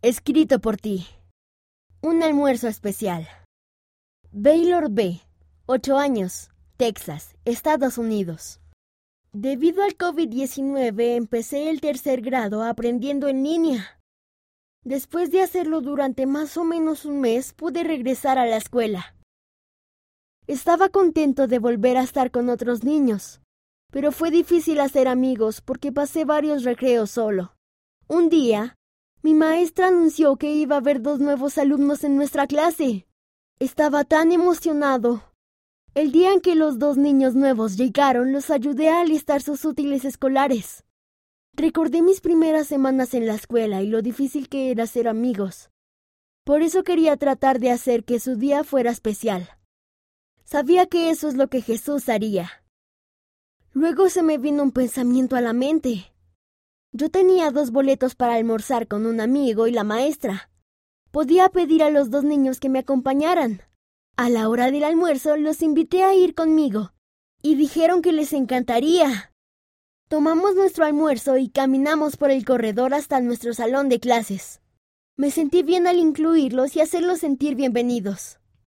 Escrito por ti. Un almuerzo especial. Baylor B. 8 años. Texas, Estados Unidos. Debido al COVID-19 empecé el tercer grado aprendiendo en línea. Después de hacerlo durante más o menos un mes pude regresar a la escuela. Estaba contento de volver a estar con otros niños, pero fue difícil hacer amigos porque pasé varios recreos solo. Un día, mi maestra anunció que iba a haber dos nuevos alumnos en nuestra clase. Estaba tan emocionado. El día en que los dos niños nuevos llegaron, los ayudé a alistar sus útiles escolares. Recordé mis primeras semanas en la escuela y lo difícil que era ser amigos. Por eso quería tratar de hacer que su día fuera especial. Sabía que eso es lo que Jesús haría. Luego se me vino un pensamiento a la mente. Yo tenía dos boletos para almorzar con un amigo y la maestra. Podía pedir a los dos niños que me acompañaran. A la hora del almuerzo los invité a ir conmigo, y dijeron que les encantaría. Tomamos nuestro almuerzo y caminamos por el corredor hasta nuestro salón de clases. Me sentí bien al incluirlos y hacerlos sentir bienvenidos.